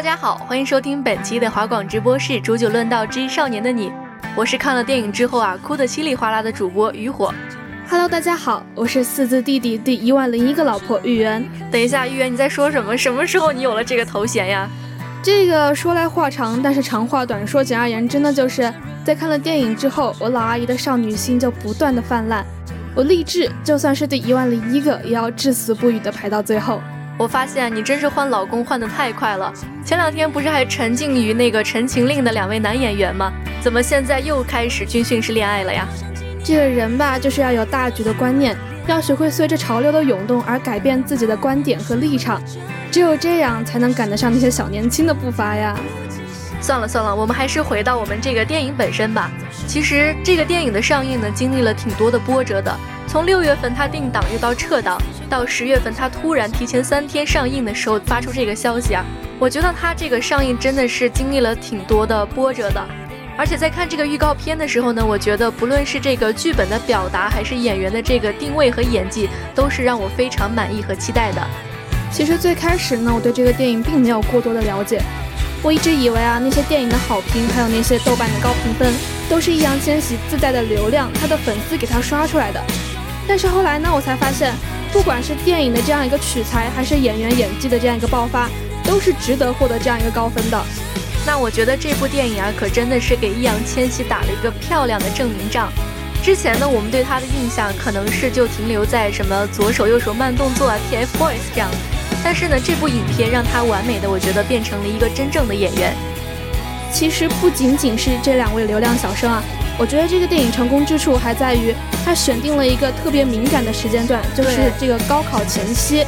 大家好，欢迎收听本期的华广直播室《煮酒论道之少年的你》，我是看了电影之后啊哭得稀里哗啦的主播雨火。Hello，大家好，我是四字弟弟第一万零一个老婆玉圆。等一下，玉圆你在说什么？什么时候你有了这个头衔呀？这个说来话长，但是长话短说，简而言之呢，就是在看了电影之后，我老阿姨的少女心就不断的泛滥。我立志，就算是第一万零一个，也要至死不渝的排到最后。我发现你真是换老公换得太快了。前两天不是还沉浸于那个《陈情令》的两位男演员吗？怎么现在又开始军训式恋爱了呀？这个人吧，就是要有大局的观念，要学会随着潮流的涌动而改变自己的观点和立场，只有这样才能赶得上那些小年轻的步伐呀。算了算了，我们还是回到我们这个电影本身吧。其实这个电影的上映呢，经历了挺多的波折的。从六月份它定档又到撤档，到十月份它突然提前三天上映的时候发出这个消息啊，我觉得它这个上映真的是经历了挺多的波折的。而且在看这个预告片的时候呢，我觉得不论是这个剧本的表达，还是演员的这个定位和演技，都是让我非常满意和期待的。其实最开始呢，我对这个电影并没有过多的了解，我一直以为啊，那些电影的好评，还有那些豆瓣的高评分，都是易烊千玺自带的流量，他的粉丝给他刷出来的。但是后来呢，我才发现，不管是电影的这样一个取材，还是演员演技的这样一个爆发，都是值得获得这样一个高分的。那我觉得这部电影啊，可真的是给易烊千玺打了一个漂亮的证明仗。之前呢，我们对他的印象可能是就停留在什么左手右手慢动作啊，TFBOYS 这样。但是呢，这部影片让他完美的，我觉得变成了一个真正的演员。其实不仅仅是这两位流量小生啊，我觉得这个电影成功之处还在于他选定了一个特别敏感的时间段，就是这个高考前夕，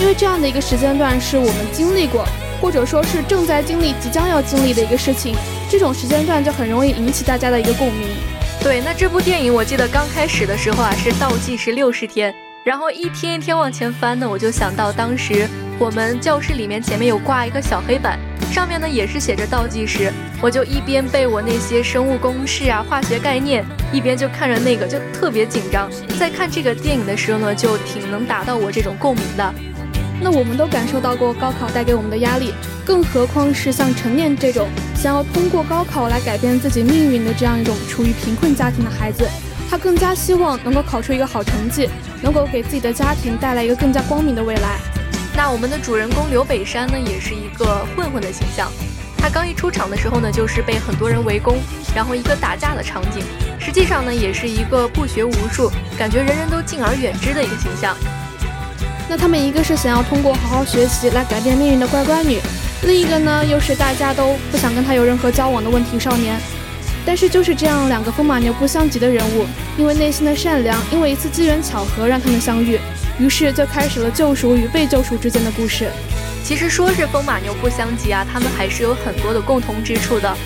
因为这样的一个时间段是我们经历过，或者说是正在经历、即将要经历的一个事情，这种时间段就很容易引起大家的一个共鸣。对，那这部电影我记得刚开始的时候啊是倒计时六十天，然后一天一天往前翻呢，我就想到当时我们教室里面前面有挂一个小黑板。上面呢也是写着倒计时，我就一边背我那些生物公式啊、化学概念，一边就看着那个，就特别紧张。在看这个电影的时候呢，就挺能达到我这种共鸣的。那我们都感受到过高考带给我们的压力，更何况是像陈念这种想要通过高考来改变自己命运的这样一种处于贫困家庭的孩子，他更加希望能够考出一个好成绩，能够给自己的家庭带来一个更加光明的未来。那我们的主人公刘北山呢，也是一个混混的形象。他刚一出场的时候呢，就是被很多人围攻，然后一个打架的场景。实际上呢，也是一个不学无术，感觉人人都敬而远之的一个形象。那他们一个是想要通过好好学习来改变命运的乖乖女，另一个呢，又是大家都不想跟他有任何交往的问题少年。但是就是这样两个风马牛不相及的人物，因为内心的善良，因为一次机缘巧合让他们相遇。于是就开始了救赎与被救赎之间的故事。其实说是风马牛不相及啊，他们还是有很多的共同之处的。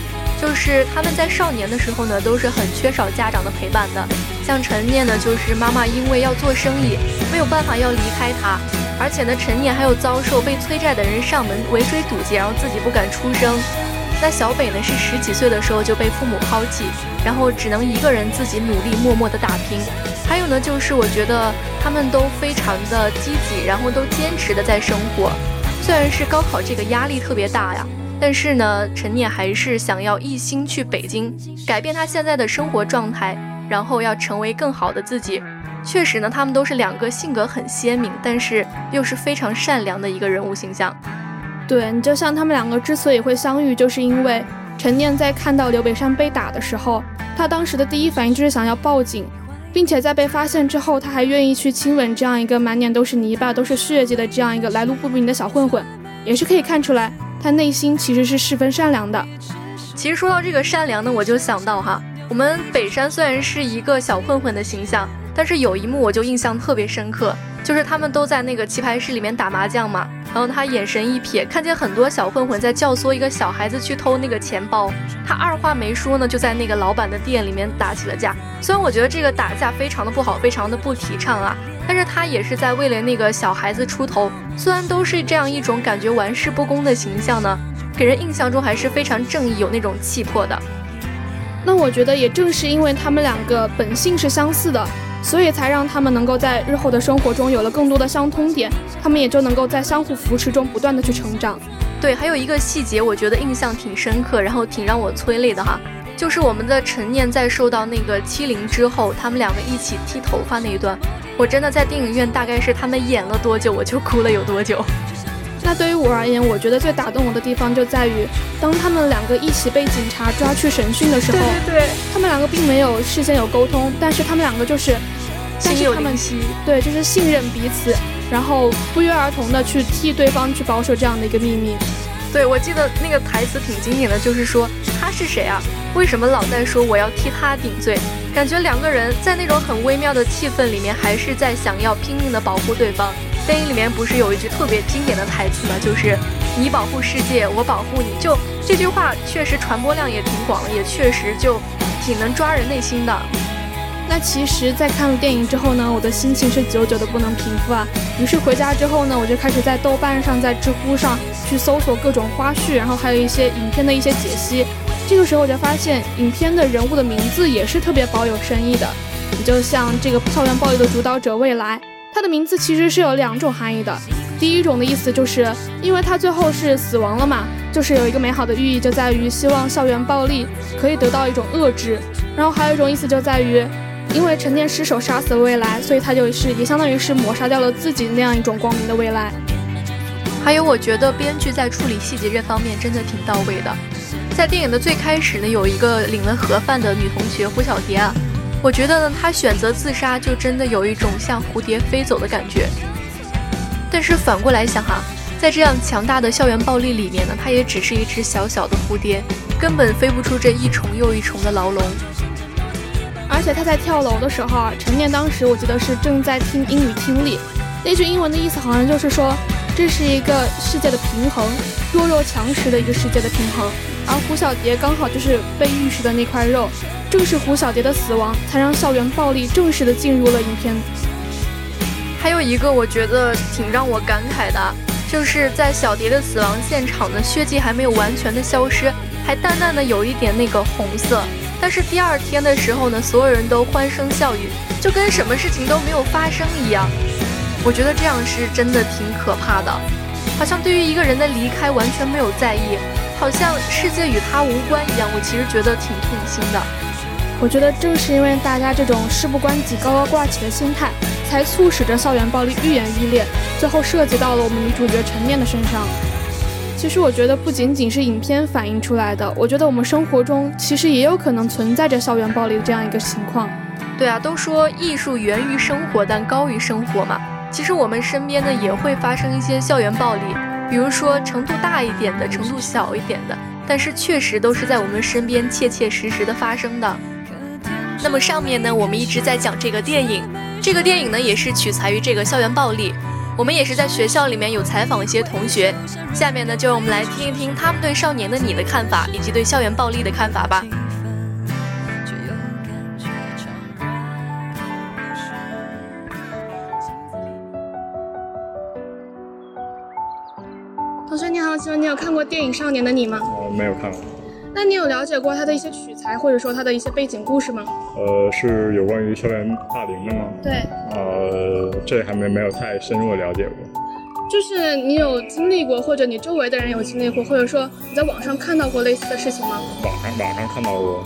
就是他们在少年的时候呢，都是很缺少家长的陪伴的。像陈念呢，就是妈妈因为要做生意，没有办法要离开他，而且呢，陈念还有遭受被催债的人上门围追堵截，然后自己不敢出声。那小北呢是十几岁的时候就被父母抛弃，然后只能一个人自己努力默默的打拼。还有呢，就是我觉得他们都非常的积极，然后都坚持的在生活。虽然是高考这个压力特别大呀，但是呢，陈念还是想要一心去北京，改变他现在的生活状态，然后要成为更好的自己。确实呢，他们都是两个性格很鲜明，但是又是非常善良的一个人物形象。对你就像他们两个之所以会相遇，就是因为陈念在看到刘北山被打的时候，他当时的第一反应就是想要报警。并且在被发现之后，他还愿意去亲吻这样一个满脸都是泥巴、都是血迹的这样一个来路不明的小混混，也是可以看出来他内心其实是十分善良的。其实说到这个善良呢，我就想到哈，我们北山虽然是一个小混混的形象，但是有一幕我就印象特别深刻，就是他们都在那个棋牌室里面打麻将嘛。然后他眼神一瞥，看见很多小混混在教唆一个小孩子去偷那个钱包，他二话没说呢，就在那个老板的店里面打起了架。虽然我觉得这个打架非常的不好，非常的不提倡啊，但是他也是在为了那个小孩子出头。虽然都是这样一种感觉玩世不恭的形象呢，给人印象中还是非常正义，有那种气魄的。那我觉得也正是因为他们两个本性是相似的。所以才让他们能够在日后的生活中有了更多的相通点，他们也就能够在相互扶持中不断的去成长。对，还有一个细节，我觉得印象挺深刻，然后挺让我催泪的哈，就是我们的陈念在受到那个欺凌之后，他们两个一起剃头发那一段，我真的在电影院大概是他们演了多久，我就哭了有多久。那对于我而言，我觉得最打动我的地方就在于，当他们两个一起被警察抓去审讯的时候，对对对，他们两个并没有事先有沟通，但是他们两个就是。但是他们对，就是信任彼此，然后不约而同的去替对方去保守这样的一个秘密。对，我记得那个台词挺经典的，就是说他是谁啊？为什么老在说我要替他顶罪？感觉两个人在那种很微妙的气氛里面，还是在想要拼命的保护对方。电影里面不是有一句特别经典的台词吗？就是你保护世界，我保护你。就这句话确实传播量也挺广，也确实就挺能抓人内心的。那其实，在看了电影之后呢，我的心情是久久的不能平复啊。于是回家之后呢，我就开始在豆瓣上、在知乎上去搜索各种花絮，然后还有一些影片的一些解析。这个时候我就发现，影片的人物的名字也是特别保有深意的。你就像这个校园暴力的主导者未来，他的名字其实是有两种含义的。第一种的意思就是，因为他最后是死亡了嘛，就是有一个美好的寓意，就在于希望校园暴力可以得到一种遏制。然后还有一种意思就在于。因为陈念失手杀死了未来，所以他就是也相当于是抹杀掉了自己那样一种光明的未来。还有，我觉得编剧在处理细节这方面真的挺到位的。在电影的最开始呢，有一个领了盒饭的女同学胡小蝶啊，我觉得呢，她选择自杀就真的有一种像蝴蝶飞走的感觉。但是反过来想哈，在这样强大的校园暴力里面呢，她也只是一只小小的蝴蝶，根本飞不出这一重又一重的牢笼。而且他在跳楼的时候啊，陈念当时我记得是正在听英语听力，那句英文的意思好像就是说，这是一个世界的平衡，弱肉强食的一个世界的平衡。而胡小蝶刚好就是被玉石的那块肉，正是胡小蝶的死亡，才让校园暴力正式的进入了影片。还有一个我觉得挺让我感慨的，就是在小蝶的死亡现场呢，血迹还没有完全的消失，还淡淡的有一点那个红色。但是第二天的时候呢，所有人都欢声笑语，就跟什么事情都没有发生一样。我觉得这样是真的挺可怕的，好像对于一个人的离开完全没有在意，好像世界与他无关一样。我其实觉得挺痛心的。我觉得正是因为大家这种事不关己高高挂起的心态，才促使着校园暴力愈演愈烈，最后涉及到了我们女主角陈念的身上。其实我觉得不仅仅是影片反映出来的，我觉得我们生活中其实也有可能存在着校园暴力这样一个情况。对啊，都说艺术源于生活，但高于生活嘛。其实我们身边呢也会发生一些校园暴力，比如说程度大一点的，程度小一点的，但是确实都是在我们身边切切实实的发生的。那么上面呢，我们一直在讲这个电影，这个电影呢也是取材于这个校园暴力。我们也是在学校里面有采访一些同学，下面呢就让我们来听一听他们对《少年的你》的看法，以及对校园暴力的看法吧。同学你好，请问你有看过电影《少年的你》吗？我，没有看过。那你有了解过他的一些取材，或者说他的一些背景故事吗？呃，是有关于校园霸凌的吗？对。呃，这还没没有太深入的了解过。就是你有经历过，或者你周围的人有经历过，或者说你在网上看到过类似的事情吗？网上网上看到过，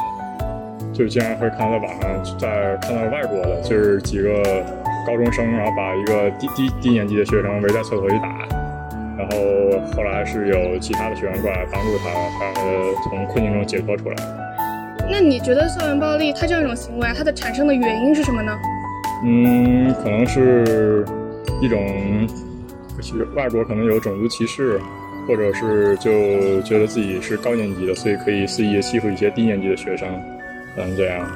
就经常会看到网上在看到外国的，就是几个高中生，然后把一个低低低年级的学生围在厕所里打。然后后来是有其他的学员过来帮助他，把他从困境中解脱出来。那你觉得校园暴力它这样一种行为，它的产生的原因是什么呢？嗯，可能是一种，其实外国可能有种族歧视，或者是就觉得自己是高年级的，所以可以肆意欺负一些低年级的学生，嗯这样。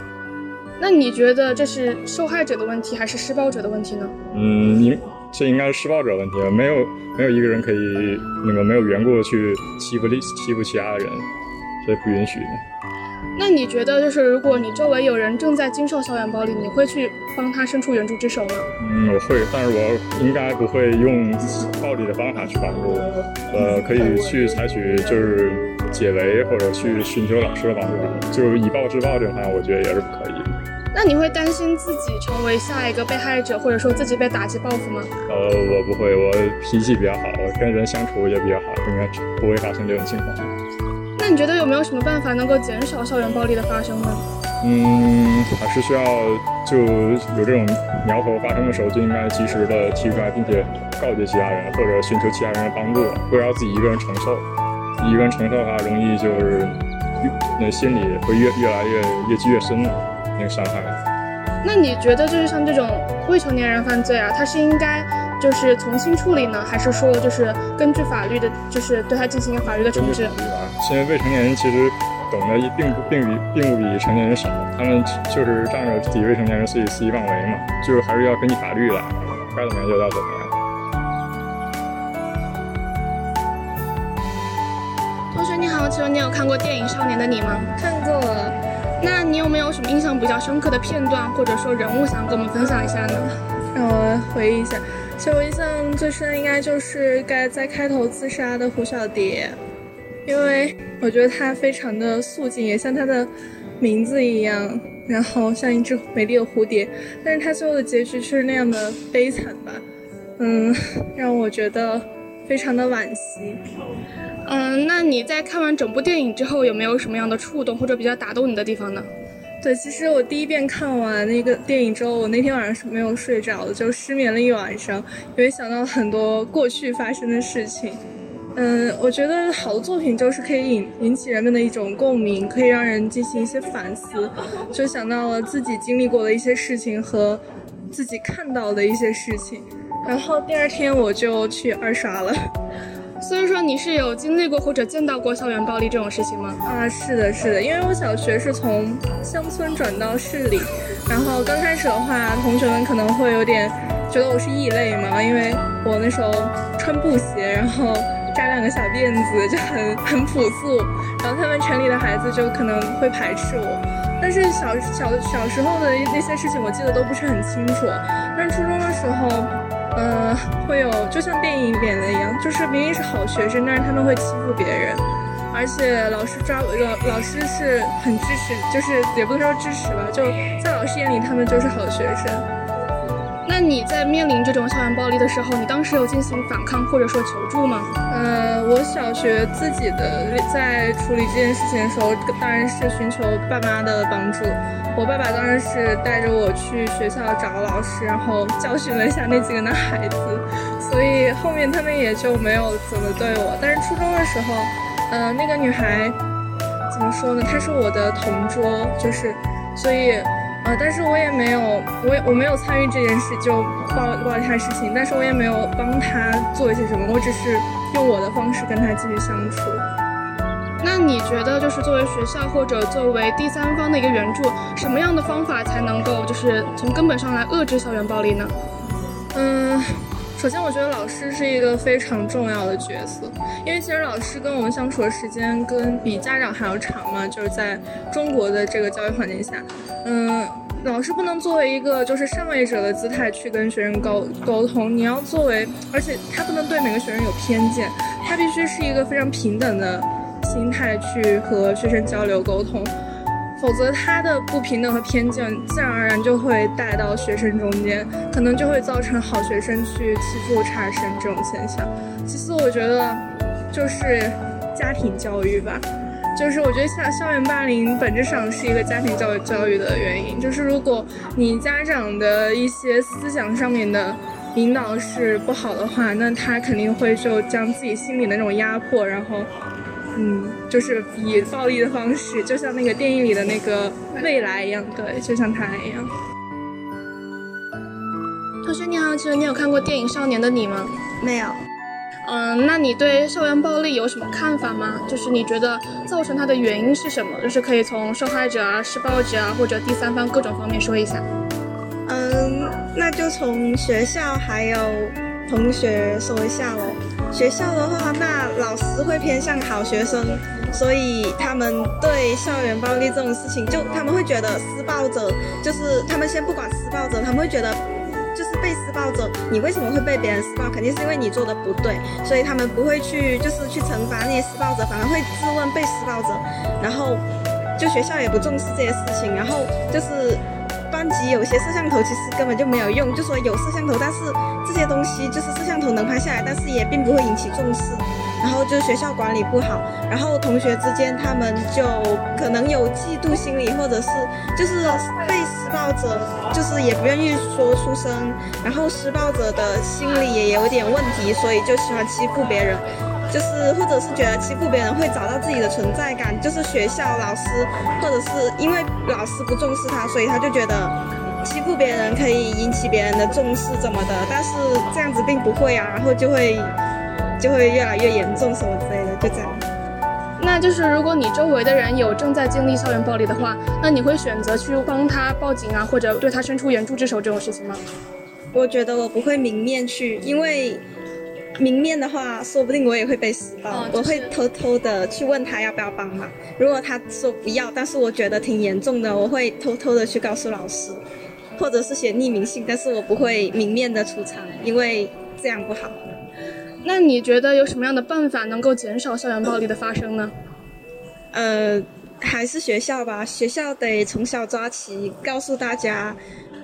那你觉得这是受害者的问题，还是施暴者的问题呢？嗯，你。这应该是施暴者问题了，没有没有一个人可以那个没有缘故的去欺负欺负其他的人，这不允许的。那你觉得，就是如果你周围有人正在经受校园暴力，你会去帮他伸出援助之手吗？嗯，我会，但是我应该不会用暴力的方法去帮助。呃，可以去采取就是解围或者去寻求老师的帮助，就是以暴制暴这种方法，我觉得也是不可以。那你会担心自己成为下一个被害者，或者说自己被打击报复吗？呃，我不会，我脾气比较好，跟人相处也比较好，应该不会发生这种情况。那你觉得有没有什么办法能够减少校园暴力的发生呢？嗯，还是需要就有这种苗头发生的时候，就应该及时的提出来，并且告诫其他人，或者寻求其他人的帮助，不要自己一个人承受。一个人承受的话，容易就是那心里会越越来越越积越深了。那个伤害，那你觉得就是像这种未成年人犯罪啊，他是应该就是从轻处理呢，还是说就是根据法律的，就是对他进行一个法律的惩治？现在未成年人其实懂得并不并比并不比成年人少，他们就是仗着自己未成年人所以肆意妄为嘛，就是还是要根据法律来，该怎么样就要怎么样。同学你好，请问你有看过电影《少年的你》吗？看过了。那你有没有什么印象比较深刻的片段，或者说人物，想跟我们分享一下呢？让我回忆一下，其实我印象最深应该就是该在开头自杀的胡小蝶，因为我觉得她非常的素净，也像她的名字一样，然后像一只美丽的蝴蝶，但是她最后的结局却是那样的悲惨吧，嗯，让我觉得非常的惋惜。嗯，那你在看完整部电影之后，有没有什么样的触动或者比较打动你的地方呢？对，其实我第一遍看完那个电影之后，我那天晚上是没有睡着的，就失眠了一晚上，因为想到很多过去发生的事情。嗯，我觉得好的作品就是可以引引起人们的一种共鸣，可以让人进行一些反思，就想到了自己经历过的一些事情和自己看到的一些事情，然后第二天我就去二刷了。所以说你是有经历过或者见到过校园暴力这种事情吗？啊，是的，是的，因为我小学是从乡村转到市里，然后刚开始的话，同学们可能会有点觉得我是异类嘛，因为我那时候穿布鞋，然后扎两个小辫子，就很很朴素，然后他们城里的孩子就可能会排斥我。但是小小小时候的那些事情，我记得都不是很清楚，但初中的时候。嗯，会有就像电影里演的一样，就是明明是好学生，但是他们会欺负别人，而且老师抓老老师是很支持，就是也不能说支持吧，就在老师眼里他们就是好学生。那你在面临这种校园暴力的时候，你当时有进行反抗或者说求助吗？呃，我小学自己的在处理这件事情的时候，当然是寻求爸妈的帮助。我爸爸当然是带着我去学校找老师，然后教训了一下那几个男孩子，所以后面他们也就没有怎么对我。但是初中的时候，呃，那个女孩怎么说呢？她是我的同桌，就是所以。啊！但是我也没有，我也我没有参与这件事，就报报了他的事情，但是我也没有帮他做一些什么，我只是用我的方式跟他继续相处。那你觉得，就是作为学校或者作为第三方的一个援助，什么样的方法才能够就是从根本上来遏制校园暴力呢？嗯。首先，我觉得老师是一个非常重要的角色，因为其实老师跟我们相处的时间跟比家长还要长嘛，就是在中国的这个教育环境下，嗯，老师不能作为一个就是上位者的姿态去跟学生沟沟通，你要作为，而且他不能对每个学生有偏见，他必须是一个非常平等的心态去和学生交流沟通，否则他的不平等和偏见自然而然就会带到学生中间，可能就会造成好学生去欺负差生这种现象。其次，我觉得就是家庭教育吧。就是我觉得校校园霸凌本质上是一个家庭教育教育的原因。就是如果你家长的一些思想上面的引导是不好的话，那他肯定会就将自己心里的那种压迫，然后，嗯，就是以暴力的方式，就像那个电影里的那个未来一样，对，就像他一样。同学你好，请问你有看过电影《少年的你》吗？没有。嗯，那你对校园暴力有什么看法吗？就是你觉得造成它的原因是什么？就是可以从受害者啊、施暴者啊，或者第三方各种方面说一下。嗯，那就从学校还有同学说一下喽。学校的话，那老师会偏向好学生，所以他们对校园暴力这种事情，就他们会觉得施暴者就是他们先不管施暴者，他们会觉得。就是被施暴者，你为什么会被别人施暴？肯定是因为你做的不对，所以他们不会去，就是去惩罚那些施暴者，反而会质问被施暴者。然后，就学校也不重视这些事情。然后就是班级有些摄像头其实根本就没有用，就说有摄像头，但是这些东西就是摄像头能拍下来，但是也并不会引起重视。然后就是学校管理不好，然后同学之间他们就可能有嫉妒心理，或者是就是被施暴者就是也不愿意说出声，然后施暴者的心理也有点问题，所以就喜欢欺负别人，就是或者是觉得欺负别人会找到自己的存在感，就是学校老师或者是因为老师不重视他，所以他就觉得欺负别人可以引起别人的重视怎么的，但是这样子并不会啊，然后就会。就会越来越严重，什么之类的，就这样。那就是如果你周围的人有正在经历校园暴力的话，那你会选择去帮他报警啊，或者对他伸出援助之手这种事情吗？我觉得我不会明面去，因为明面的话，说不定我也会被施暴。我会偷偷的去问他要不要帮忙。如果他说不要，但是我觉得挺严重的，我会偷偷的去告诉老师，或者是写匿名信，但是我不会明面的出场，因为这样不好。那你觉得有什么样的办法能够减少校园暴力的发生呢？呃，还是学校吧，学校得从小抓起，告诉大家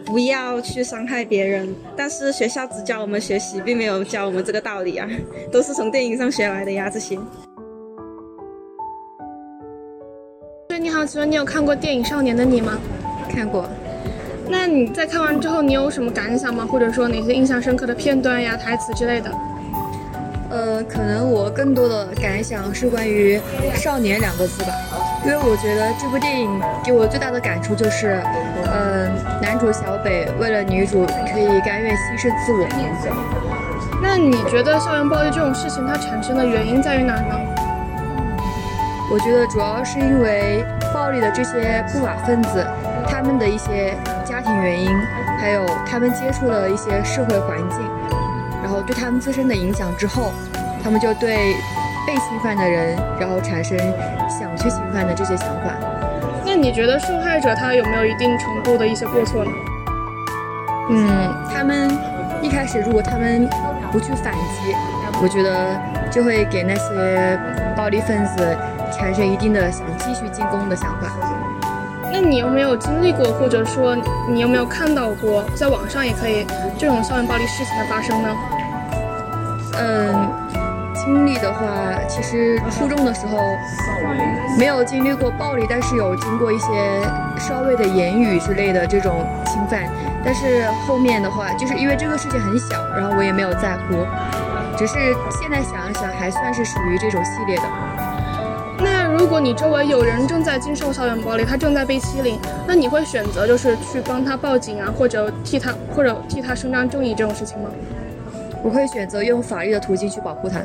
不要去伤害别人。但是学校只教我们学习，并没有教我们这个道理啊，都是从电影上学来的呀，这些。对，你好，请问你有看过电影《少年的你》吗？看过。那你在看完之后，你有什么感想吗？或者说哪些印象深刻的片段呀、台词之类的？呃，可能我更多的感想是关于“少年”两个字吧，因为我觉得这部电影给我最大的感触就是，呃，男主小北为了女主可以甘愿牺牲自我。那你觉得校园暴力这种事情它产生的原因在于哪呢？我觉得主要是因为暴力的这些不法分子，他们的一些家庭原因，还有他们接触的一些社会环境。然后对他们自身的影响之后，他们就对被侵犯的人，然后产生想去侵犯的这些想法。那你觉得受害者他有没有一定程度的一些过错呢？嗯，他们一开始如果他们不去反击，我觉得就会给那些暴力分子产生一定的想继续进攻的想法。那你有没有经历过，或者说你有没有看到过，在网上也可以这种校园暴力事情的发生呢？嗯，经历的话，其实初中的时候没有经历过暴力，但是有经过一些稍微的言语之类的这种侵犯。但是后面的话，就是因为这个事情很小，然后我也没有在乎，只是现在想一想，还算是属于这种系列的。那如果你周围有人正在经受校园暴力，他正在被欺凌，那你会选择就是去帮他报警啊，或者替他或者替他伸张正义这种事情吗？我会选择用法律的途径去保护他。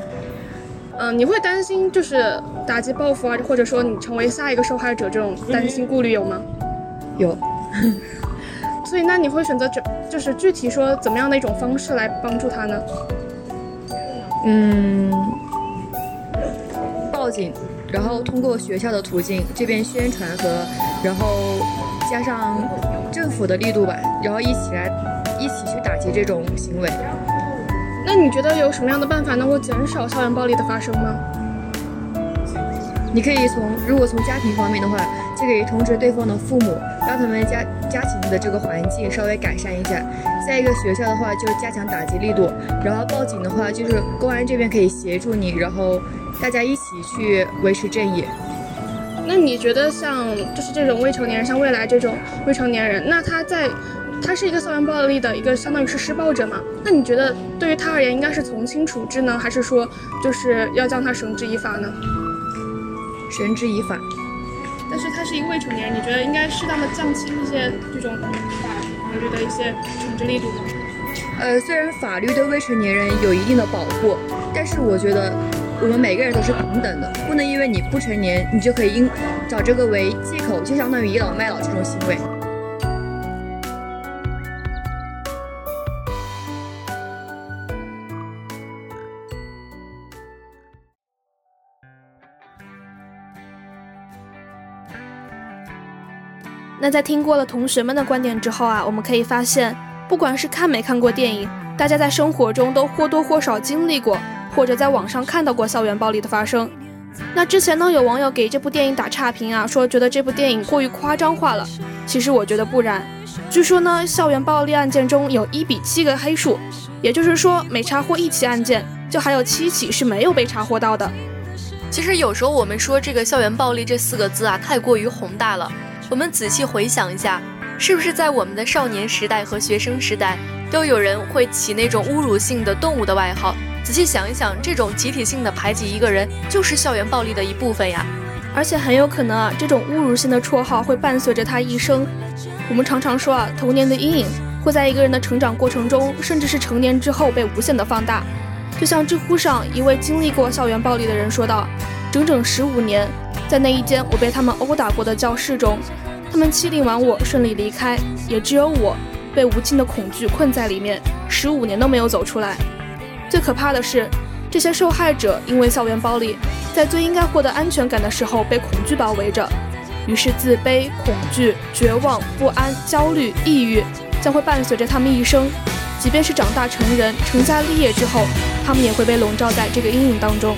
嗯，你会担心就是打击报复啊，或者说你成为下一个受害者这种担心顾虑有吗？有。所以那你会选择这就是具体说怎么样的一种方式来帮助他呢？嗯，报警，然后通过学校的途径这边宣传和，然后加上政府的力度吧，然后一起来一起去打击这种行为。那你觉得有什么样的办法能够减少校园暴力的发生吗？你可以从，如果从家庭方面的话，就可以通知对方的父母，让他们家家庭的这个环境稍微改善一下。再一个学校的话，就加强打击力度，然后报警的话，就是公安这边可以协助你，然后大家一起去维持正义。那你觉得像就是这种未成年人，像未来这种未成年人，那他在他是一个校园暴力的一个相当于是施暴者嘛？那你觉得对于他而言，应该是从轻处置呢，还是说就是要将他绳之以法呢？绳之以法，但是他是一个未成年人，你觉得应该适当的降轻一些这种法律的一些惩治力度吗？呃，虽然法律对未成年人有一定的保护，但是我觉得我们每个人都是平等的，不能因为你不成年，你就可以因找这个为借口，就相当于倚老卖老这种行为。那在听过了同学们的观点之后啊，我们可以发现，不管是看没看过电影，大家在生活中都或多或少经历过，或者在网上看到过校园暴力的发生。那之前呢，有网友给这部电影打差评啊，说觉得这部电影过于夸张化了。其实我觉得不然。据说呢，校园暴力案件中有一比七个黑数，也就是说每查获一起案件，就还有七起是没有被查获到的。其实有时候我们说这个校园暴力这四个字啊，太过于宏大了。我们仔细回想一下，是不是在我们的少年时代和学生时代，都有人会起那种侮辱性的动物的外号？仔细想一想，这种集体性的排挤一个人，就是校园暴力的一部分呀。而且很有可能啊，这种侮辱性的绰号会伴随着他一生。我们常常说啊，童年的阴影会在一个人的成长过程中，甚至是成年之后被无限的放大。就像知乎上一位经历过校园暴力的人说道：“整整十五年。”在那一间我被他们殴打过的教室中，他们欺凌完我，顺利离开，也只有我被无尽的恐惧困在里面，十五年都没有走出来。最可怕的是，这些受害者因为校园暴力，在最应该获得安全感的时候被恐惧包围着，于是自卑、恐惧、绝望、不安、焦虑、抑郁将会伴随着他们一生。即便是长大成人、成家立业之后，他们也会被笼罩在这个阴影当中。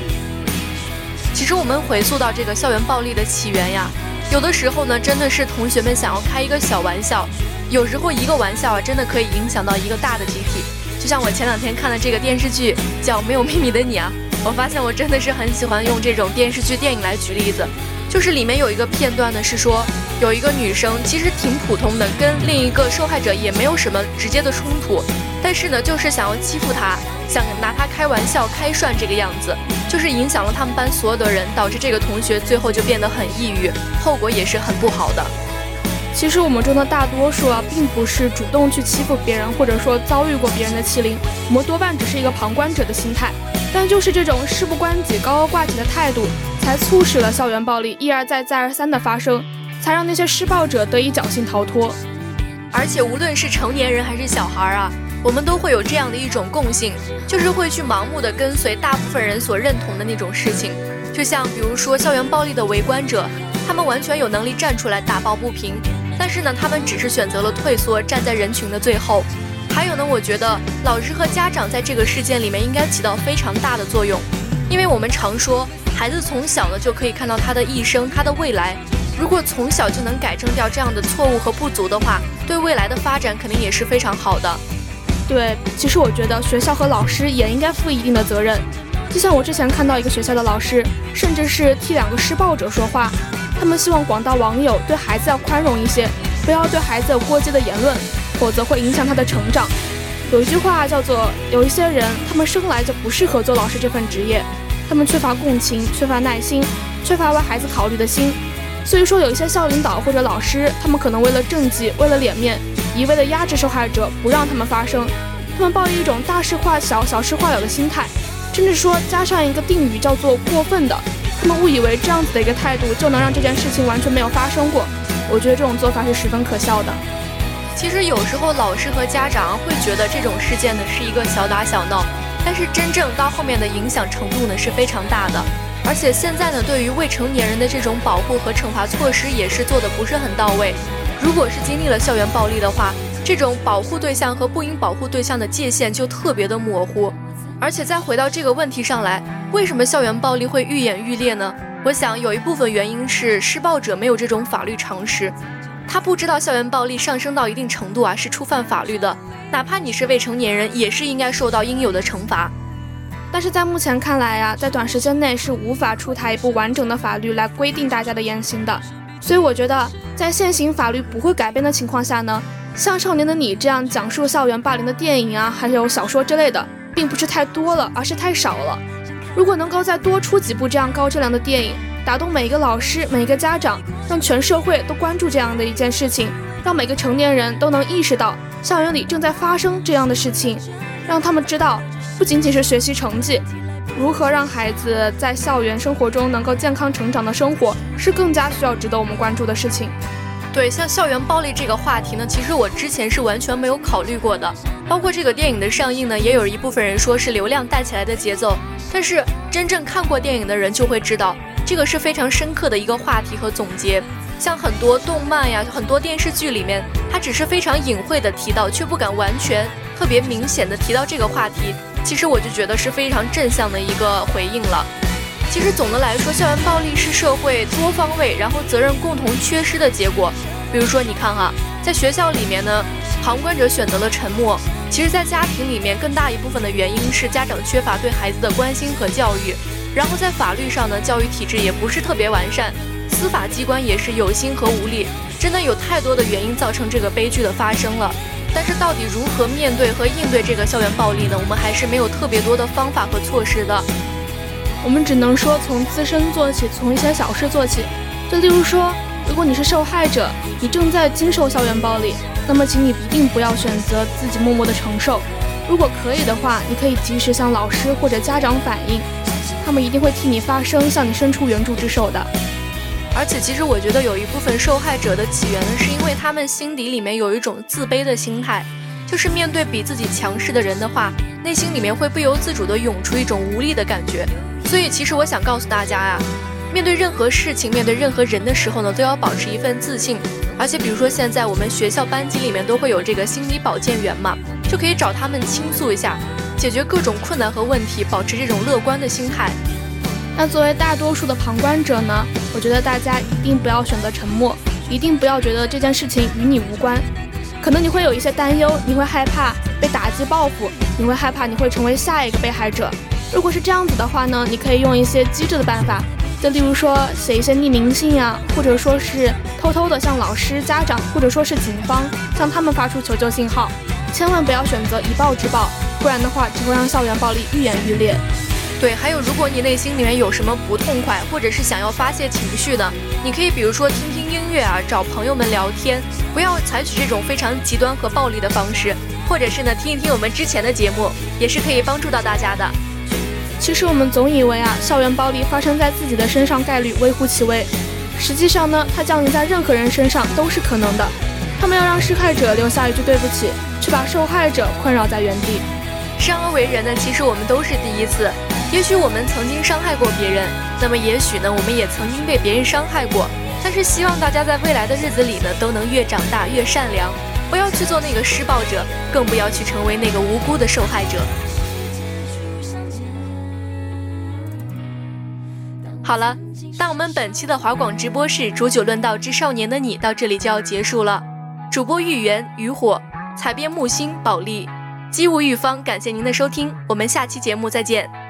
其实我们回溯到这个校园暴力的起源呀，有的时候呢，真的是同学们想要开一个小玩笑，有时候一个玩笑啊，真的可以影响到一个大的集体。就像我前两天看的这个电视剧叫《没有秘密的你》啊，我发现我真的是很喜欢用这种电视剧、电影来举例子。就是里面有一个片段呢，是说有一个女生其实挺普通的，跟另一个受害者也没有什么直接的冲突，但是呢，就是想要欺负她，想拿他开玩笑、开涮这个样子。就是影响了他们班所有的人，导致这个同学最后就变得很抑郁，后果也是很不好的。其实我们中的大多数啊，并不是主动去欺负别人，或者说遭遇过别人的欺凌，我们多半只是一个旁观者的心态。但就是这种事不关己、高高挂起的态度，才促使了校园暴力一而再、再而三的发生，才让那些施暴者得以侥幸逃脱。而且无论是成年人还是小孩啊。我们都会有这样的一种共性，就是会去盲目的跟随大部分人所认同的那种事情。就像比如说校园暴力的围观者，他们完全有能力站出来打抱不平，但是呢，他们只是选择了退缩，站在人群的最后。还有呢，我觉得老师和家长在这个事件里面应该起到非常大的作用，因为我们常说，孩子从小呢就可以看到他的一生，他的未来。如果从小就能改正掉这样的错误和不足的话，对未来的发展肯定也是非常好的。对，其实我觉得学校和老师也应该负一定的责任。就像我之前看到一个学校的老师，甚至是替两个施暴者说话，他们希望广大网友对孩子要宽容一些，不要对孩子有过激的言论，否则会影响他的成长。有一句话叫做：有一些人，他们生来就不适合做老师这份职业，他们缺乏共情，缺乏耐心，缺乏为孩子考虑的心。所以说，有一些校领导或者老师，他们可能为了政绩，为了脸面。一味的压制受害者，不让他们发声，他们抱有一种大事化小、小事化了的心态，甚至说加上一个定语叫做过分的，他们误以为这样子的一个态度就能让这件事情完全没有发生过。我觉得这种做法是十分可笑的。其实有时候老师和家长会觉得这种事件呢是一个小打小闹，但是真正到后面的影响程度呢是非常大的。而且现在呢，对于未成年人的这种保护和惩罚措施也是做的不是很到位。如果是经历了校园暴力的话，这种保护对象和不应保护对象的界限就特别的模糊。而且再回到这个问题上来，为什么校园暴力会愈演愈烈呢？我想有一部分原因是施暴者没有这种法律常识，他不知道校园暴力上升到一定程度啊是触犯法律的，哪怕你是未成年人，也是应该受到应有的惩罚。但是在目前看来呀，在短时间内是无法出台一部完整的法律来规定大家的言行的。所以我觉得，在现行法律不会改变的情况下呢，像《少年的你》这样讲述校园霸凌的电影啊，还有小说之类的，并不是太多了，而是太少了。如果能够再多出几部这样高质量的电影，打动每一个老师、每一个家长，让全社会都关注这样的一件事情，让每个成年人都能意识到校园里正在发生这样的事情，让他们知道，不仅仅是学习成绩。如何让孩子在校园生活中能够健康成长的生活，是更加需要值得我们关注的事情。对，像校园暴力这个话题呢，其实我之前是完全没有考虑过的。包括这个电影的上映呢，也有一部分人说是流量带起来的节奏。但是真正看过电影的人就会知道，这个是非常深刻的一个话题和总结。像很多动漫呀、很多电视剧里面，它只是非常隐晦的提到，却不敢完全特别明显的提到这个话题。其实我就觉得是非常正向的一个回应了。其实总的来说，校园暴力是社会多方位，然后责任共同缺失的结果。比如说，你看哈，在学校里面呢，旁观者选择了沉默；其实，在家庭里面，更大一部分的原因是家长缺乏对孩子的关心和教育。然后在法律上呢，教育体制也不是特别完善，司法机关也是有心和无力，真的有太多的原因造成这个悲剧的发生了。但是到底如何面对和应对这个校园暴力呢？我们还是没有特别多的方法和措施的。我们只能说从自身做起，从一些小事做起。就例如说，如果你是受害者，你正在经受校园暴力，那么请你一定不要选择自己默默的承受。如果可以的话，你可以及时向老师或者家长反映，他们一定会替你发声，向你伸出援助之手的。而且，其实我觉得有一部分受害者的起源呢，是因为他们心底里面有一种自卑的心态，就是面对比自己强势的人的话，内心里面会不由自主地涌出一种无力的感觉。所以，其实我想告诉大家呀，面对任何事情、面对任何人的时候呢，都要保持一份自信。而且，比如说现在我们学校班级里面都会有这个心理保健员嘛，就可以找他们倾诉一下，解决各种困难和问题，保持这种乐观的心态。那作为大多数的旁观者呢，我觉得大家一定不要选择沉默，一定不要觉得这件事情与你无关。可能你会有一些担忧，你会害怕被打击报复，你会害怕你会成为下一个被害者。如果是这样子的话呢，你可以用一些机智的办法，就例如说写一些匿名信呀，或者说是偷偷的向老师、家长，或者说是警方向他们发出求救信号。千万不要选择以暴制暴，不然的话只会让校园暴力愈演愈烈。对，还有，如果你内心里面有什么不痛快，或者是想要发泄情绪的，你可以比如说听听音乐啊，找朋友们聊天，不要采取这种非常极端和暴力的方式，或者是呢听一听我们之前的节目，也是可以帮助到大家的。其实我们总以为啊，校园暴力发生在自己的身上概率微乎其微，实际上呢，它降临在任何人身上都是可能的。他们要让施害者留下一句对不起，却把受害者困扰在原地。生而为人呢，其实我们都是第一次。也许我们曾经伤害过别人，那么也许呢，我们也曾经被别人伤害过。但是希望大家在未来的日子里呢，都能越长大越善良，不要去做那个施暴者，更不要去成为那个无辜的受害者。好了，那我们本期的华广直播室《煮酒论道之少年的你》到这里就要结束了。主播玉圆、渔火，采编木星、保利。机务玉芳，感谢您的收听，我们下期节目再见。